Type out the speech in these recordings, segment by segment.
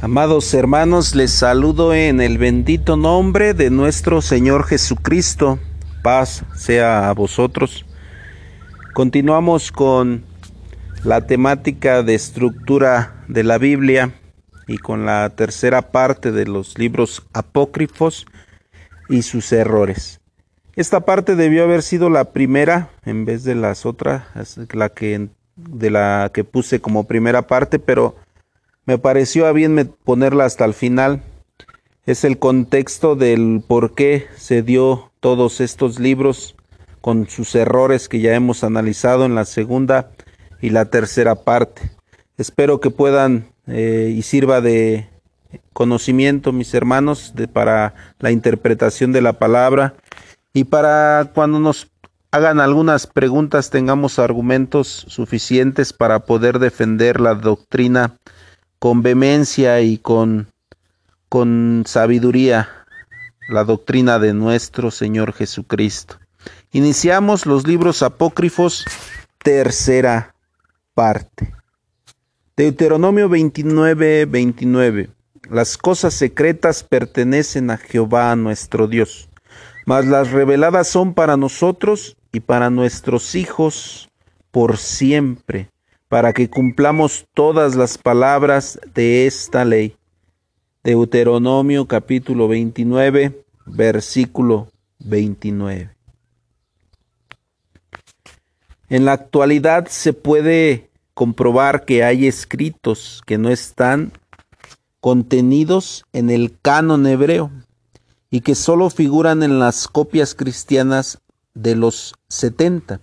Amados hermanos, les saludo en el bendito nombre de nuestro Señor Jesucristo. Paz sea a vosotros. Continuamos con la temática de estructura de la Biblia y con la tercera parte de los libros apócrifos y sus errores. Esta parte debió haber sido la primera en vez de las otras, la que de la que puse como primera parte, pero me pareció a bien ponerla hasta el final. Es el contexto del por qué se dio todos estos libros con sus errores que ya hemos analizado en la segunda y la tercera parte. Espero que puedan eh, y sirva de conocimiento, mis hermanos, para la interpretación de la palabra y para cuando nos hagan algunas preguntas tengamos argumentos suficientes para poder defender la doctrina con vehemencia y con, con sabiduría la doctrina de nuestro Señor Jesucristo. Iniciamos los libros apócrifos, tercera parte. Deuteronomio 29, 29. Las cosas secretas pertenecen a Jehová nuestro Dios, mas las reveladas son para nosotros y para nuestros hijos por siempre para que cumplamos todas las palabras de esta ley. Deuteronomio capítulo 29, versículo 29. En la actualidad se puede comprobar que hay escritos que no están contenidos en el canon hebreo y que solo figuran en las copias cristianas de los 70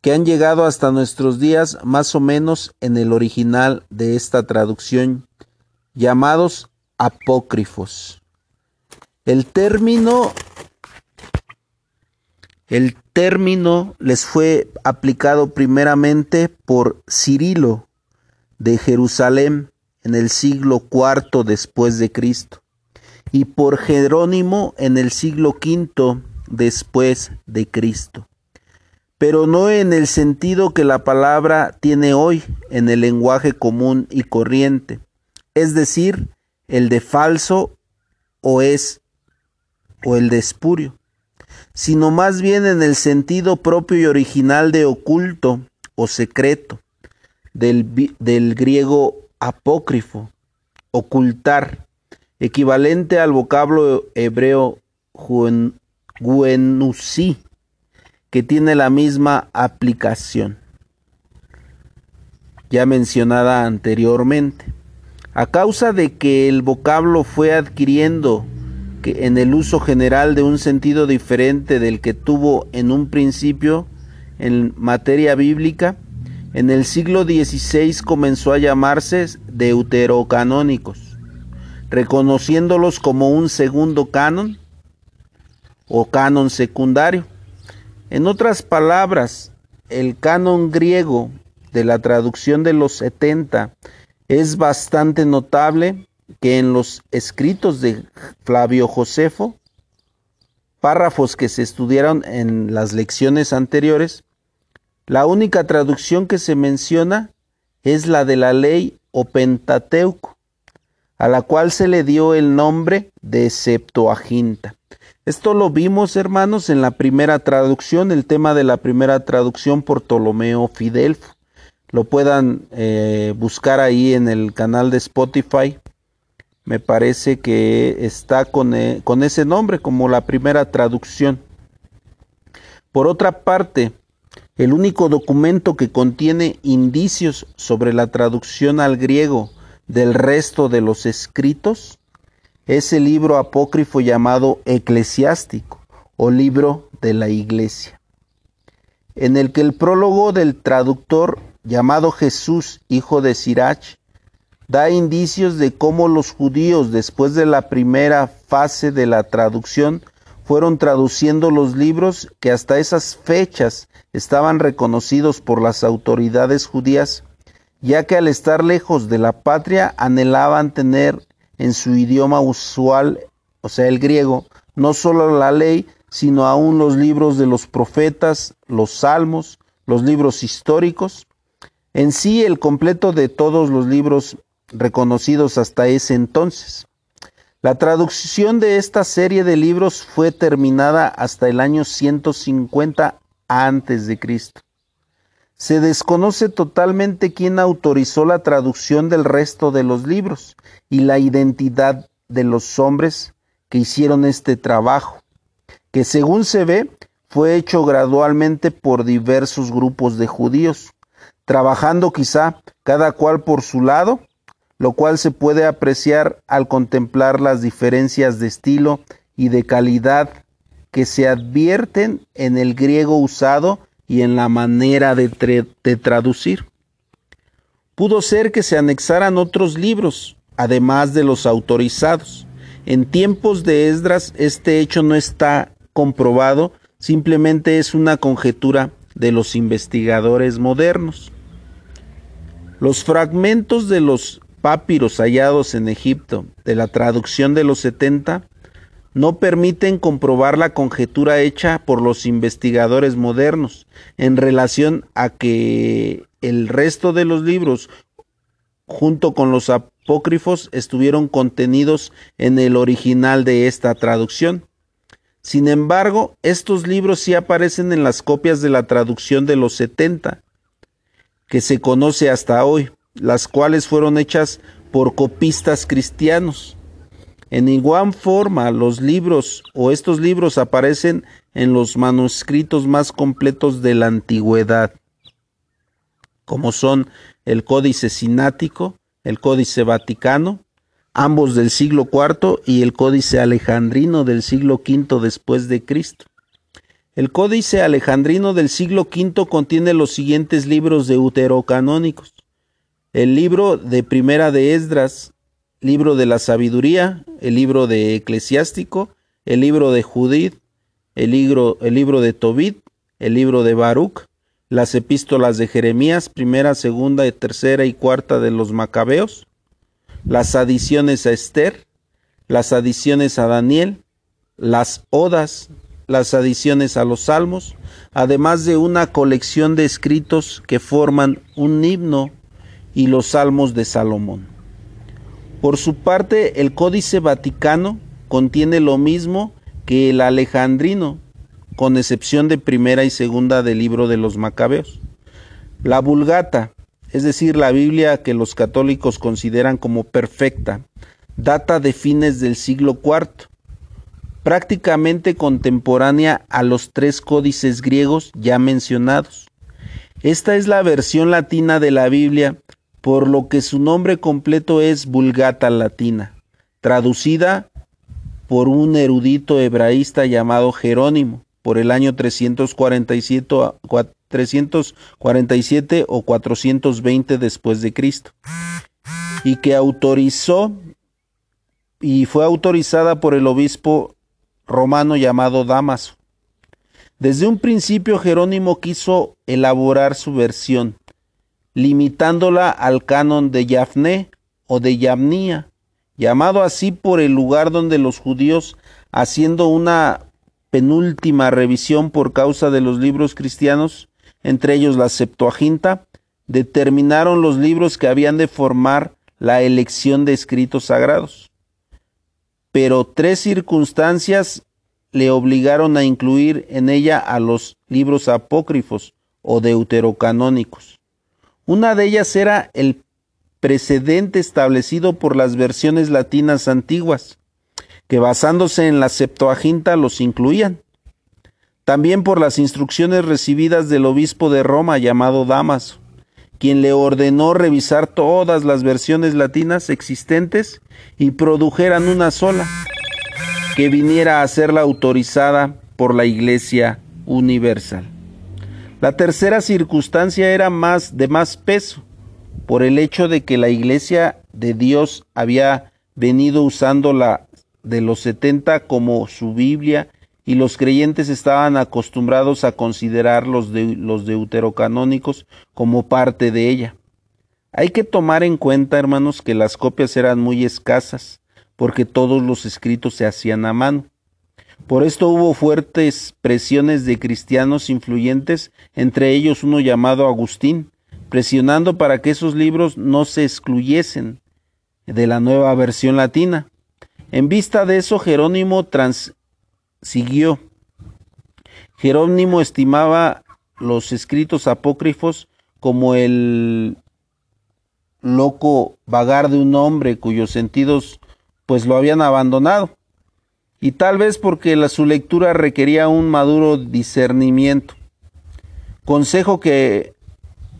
que han llegado hasta nuestros días más o menos en el original de esta traducción, llamados apócrifos. El término el término les fue aplicado primeramente por Cirilo de Jerusalén en el siglo IV después de Cristo y por Jerónimo en el siglo V después de Cristo pero no en el sentido que la palabra tiene hoy en el lenguaje común y corriente, es decir, el de falso o es o el de espurio, sino más bien en el sentido propio y original de oculto o secreto, del, del griego apócrifo, ocultar, equivalente al vocablo hebreo guenusí, que tiene la misma aplicación ya mencionada anteriormente. A causa de que el vocablo fue adquiriendo que en el uso general de un sentido diferente del que tuvo en un principio en materia bíblica, en el siglo XVI comenzó a llamarse deuterocanónicos, reconociéndolos como un segundo canon o canon secundario en otras palabras, el canon griego de la traducción de los 70 es bastante notable que en los escritos de Flavio Josefo, párrafos que se estudiaron en las lecciones anteriores, la única traducción que se menciona es la de la ley o Pentateuco, a la cual se le dio el nombre de Septuaginta. Esto lo vimos, hermanos, en la primera traducción, el tema de la primera traducción por Ptolomeo Fidelfo. Lo puedan eh, buscar ahí en el canal de Spotify. Me parece que está con, eh, con ese nombre como la primera traducción. Por otra parte, el único documento que contiene indicios sobre la traducción al griego del resto de los escritos ese libro apócrifo llamado Eclesiástico o libro de la iglesia, en el que el prólogo del traductor llamado Jesús, hijo de Sirach, da indicios de cómo los judíos después de la primera fase de la traducción fueron traduciendo los libros que hasta esas fechas estaban reconocidos por las autoridades judías, ya que al estar lejos de la patria anhelaban tener en su idioma usual, o sea, el griego, no solo la ley, sino aún los libros de los profetas, los salmos, los libros históricos. En sí, el completo de todos los libros reconocidos hasta ese entonces. La traducción de esta serie de libros fue terminada hasta el año 150 antes de Cristo. Se desconoce totalmente quién autorizó la traducción del resto de los libros y la identidad de los hombres que hicieron este trabajo, que según se ve fue hecho gradualmente por diversos grupos de judíos, trabajando quizá cada cual por su lado, lo cual se puede apreciar al contemplar las diferencias de estilo y de calidad que se advierten en el griego usado y en la manera de, traducir. Pudo ser que se anexaran otros libros, además de los autorizados. En tiempos de Esdras este hecho no está comprobado, simplemente es una conjetura de los investigadores modernos. Los fragmentos de los papiros hallados en Egipto de la traducción de los 70 no permiten comprobar la conjetura hecha por los investigadores modernos en relación a que el resto de los libros, junto con los apócrifos, estuvieron contenidos en el original de esta traducción. Sin embargo, estos libros sí aparecen en las copias de la traducción de los 70, que se conoce hasta hoy, las cuales fueron hechas por copistas cristianos. En igual forma, los libros o estos libros aparecen en los manuscritos más completos de la antigüedad, como son el Códice Sinático, el Códice Vaticano, ambos del siglo IV y el Códice Alejandrino del siglo V después de Cristo. El Códice Alejandrino del siglo V contiene los siguientes libros deuterocanónicos. El libro de Primera de Esdras, libro de la sabiduría, el libro de Eclesiástico, el libro de Judith, el libro, el libro de Tobit, el libro de Baruch, las epístolas de Jeremías, primera, segunda, tercera y cuarta de los Macabeos, las adiciones a Esther, las adiciones a Daniel, las odas, las adiciones a los salmos, además de una colección de escritos que forman un himno y los salmos de Salomón. Por su parte, el Códice Vaticano contiene lo mismo que el Alejandrino, con excepción de primera y segunda del libro de los Macabeos. La Vulgata, es decir, la Biblia que los católicos consideran como perfecta, data de fines del siglo IV, prácticamente contemporánea a los tres códices griegos ya mencionados. Esta es la versión latina de la Biblia por lo que su nombre completo es Vulgata Latina, traducida por un erudito hebraísta llamado Jerónimo por el año 347, 347 o 420 después de Cristo y que autorizó y fue autorizada por el obispo romano llamado Damaso. Desde un principio Jerónimo quiso elaborar su versión, limitándola al canon de Yafné o de Yamnia, llamado así por el lugar donde los judíos, haciendo una penúltima revisión por causa de los libros cristianos, entre ellos la Septuaginta, determinaron los libros que habían de formar la elección de escritos sagrados. Pero tres circunstancias le obligaron a incluir en ella a los libros apócrifos o deuterocanónicos. Una de ellas era el precedente establecido por las versiones latinas antiguas, que basándose en la Septuaginta los incluían. También por las instrucciones recibidas del obispo de Roma llamado Damaso, quien le ordenó revisar todas las versiones latinas existentes y produjeran una sola, que viniera a ser la autorizada por la Iglesia Universal. La tercera circunstancia era más de más peso, por el hecho de que la iglesia de Dios había venido usando la de los 70 como su Biblia y los creyentes estaban acostumbrados a considerar los, los deuterocanónicos como parte de ella. Hay que tomar en cuenta, hermanos, que las copias eran muy escasas, porque todos los escritos se hacían a mano. Por esto hubo fuertes presiones de cristianos influyentes, entre ellos uno llamado Agustín, presionando para que esos libros no se excluyesen de la nueva versión latina. En vista de eso, Jerónimo transiguió. Jerónimo estimaba los escritos apócrifos como el loco vagar de un hombre cuyos sentidos pues lo habían abandonado y tal vez porque su lectura requería un maduro discernimiento. Consejo que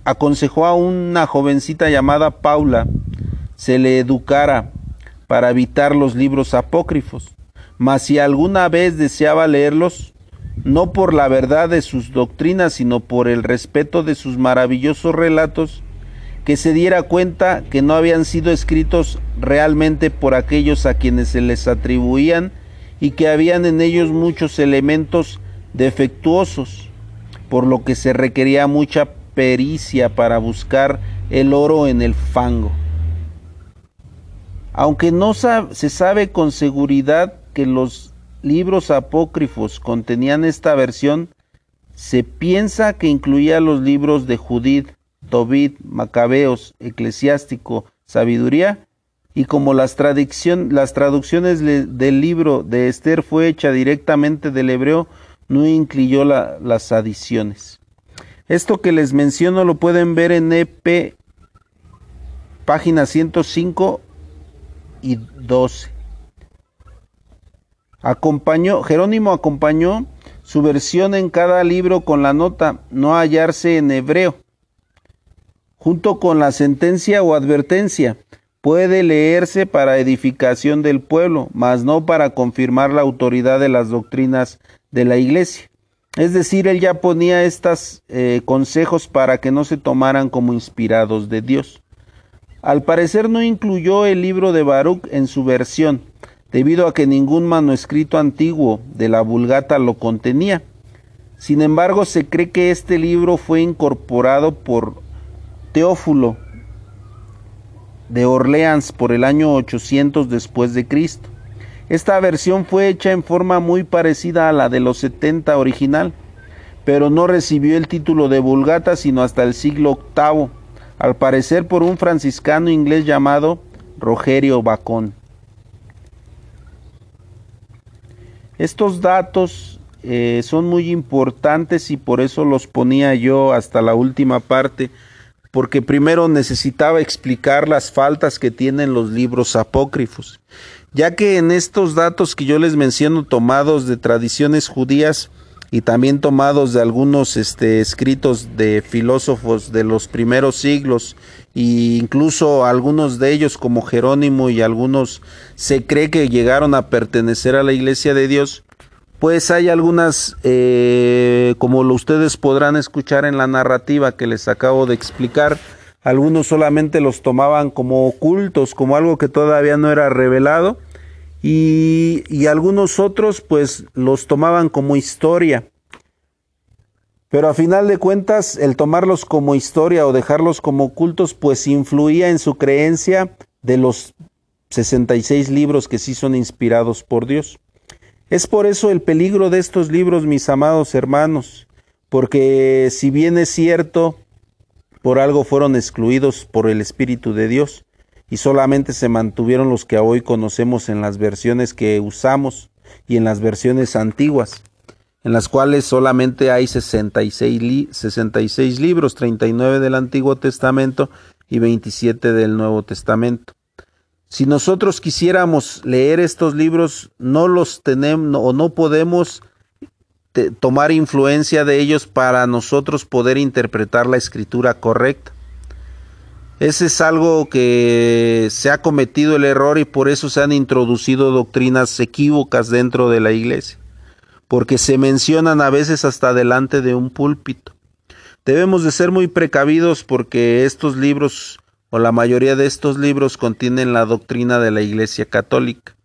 aconsejó a una jovencita llamada Paula se le educara para evitar los libros apócrifos, mas si alguna vez deseaba leerlos, no por la verdad de sus doctrinas, sino por el respeto de sus maravillosos relatos, que se diera cuenta que no habían sido escritos realmente por aquellos a quienes se les atribuían y que habían en ellos muchos elementos defectuosos, por lo que se requería mucha pericia para buscar el oro en el fango. Aunque no se sabe con seguridad que los libros apócrifos contenían esta versión, se piensa que incluía los libros de Judith, Tobit, Macabeos, Eclesiástico, Sabiduría y como las, las traducciones del libro de Esther fue hecha directamente del hebreo, no incluyó las adiciones. Esto que les menciono lo pueden ver en EP, página 105 y 12. Acompañó, Jerónimo acompañó su versión en cada libro con la nota no hallarse en hebreo, junto con la sentencia o advertencia puede leerse para edificación del pueblo, mas no para confirmar la autoridad de las doctrinas de la iglesia. Es decir, él ya ponía estos eh, consejos para que no se tomaran como inspirados de Dios. Al parecer no incluyó el libro de Baruch en su versión, debido a que ningún manuscrito antiguo de la Vulgata lo contenía. Sin embargo, se cree que este libro fue incorporado por Teófulo, de Orleans por el año 800 después de Cristo. Esta versión fue hecha en forma muy parecida a la de los 70 original, pero no recibió el título de Vulgata sino hasta el siglo VIII, al parecer por un franciscano inglés llamado Rogerio Bacón. Estos datos eh, son muy importantes y por eso los ponía yo hasta la última parte porque primero necesitaba explicar las faltas que tienen los libros apócrifos, ya que en estos datos que yo les menciono tomados de tradiciones judías y también tomados de algunos este, escritos de filósofos de los primeros siglos e incluso algunos de ellos como Jerónimo y algunos se cree que llegaron a pertenecer a la iglesia de Dios, pues hay algunas, eh, como lo ustedes podrán escuchar en la narrativa que les acabo de explicar, algunos solamente los tomaban como ocultos, como algo que todavía no era revelado, y, y algunos otros pues los tomaban como historia. Pero a final de cuentas, el tomarlos como historia o dejarlos como ocultos, pues influía en su creencia de los 66 libros que sí son inspirados por Dios. Es por eso el peligro de estos libros, mis amados hermanos, porque si bien es cierto, por algo fueron excluidos por el Espíritu de Dios y solamente se mantuvieron los que hoy conocemos en las versiones que usamos y en las versiones antiguas, en las cuales solamente hay 66, 66 libros, 39 del Antiguo Testamento y 27 del Nuevo Testamento. Si nosotros quisiéramos leer estos libros, no los tenemos o no podemos tomar influencia de ellos para nosotros poder interpretar la escritura correcta. Ese es algo que se ha cometido el error y por eso se han introducido doctrinas equívocas dentro de la iglesia, porque se mencionan a veces hasta delante de un púlpito. Debemos de ser muy precavidos porque estos libros o la mayoría de estos libros contienen la doctrina de la Iglesia Católica.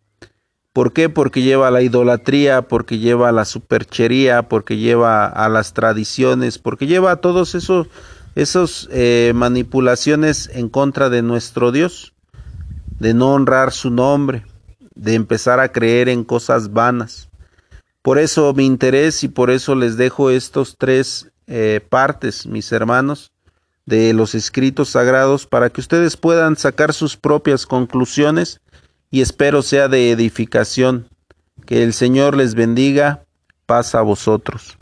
¿Por qué? Porque lleva a la idolatría, porque lleva a la superchería, porque lleva a las tradiciones, porque lleva a todos esos, esos eh, manipulaciones en contra de nuestro Dios, de no honrar su nombre, de empezar a creer en cosas vanas. Por eso mi interés y por eso les dejo estos tres eh, partes, mis hermanos, de los escritos sagrados para que ustedes puedan sacar sus propias conclusiones y espero sea de edificación. Que el Señor les bendiga. Paz a vosotros.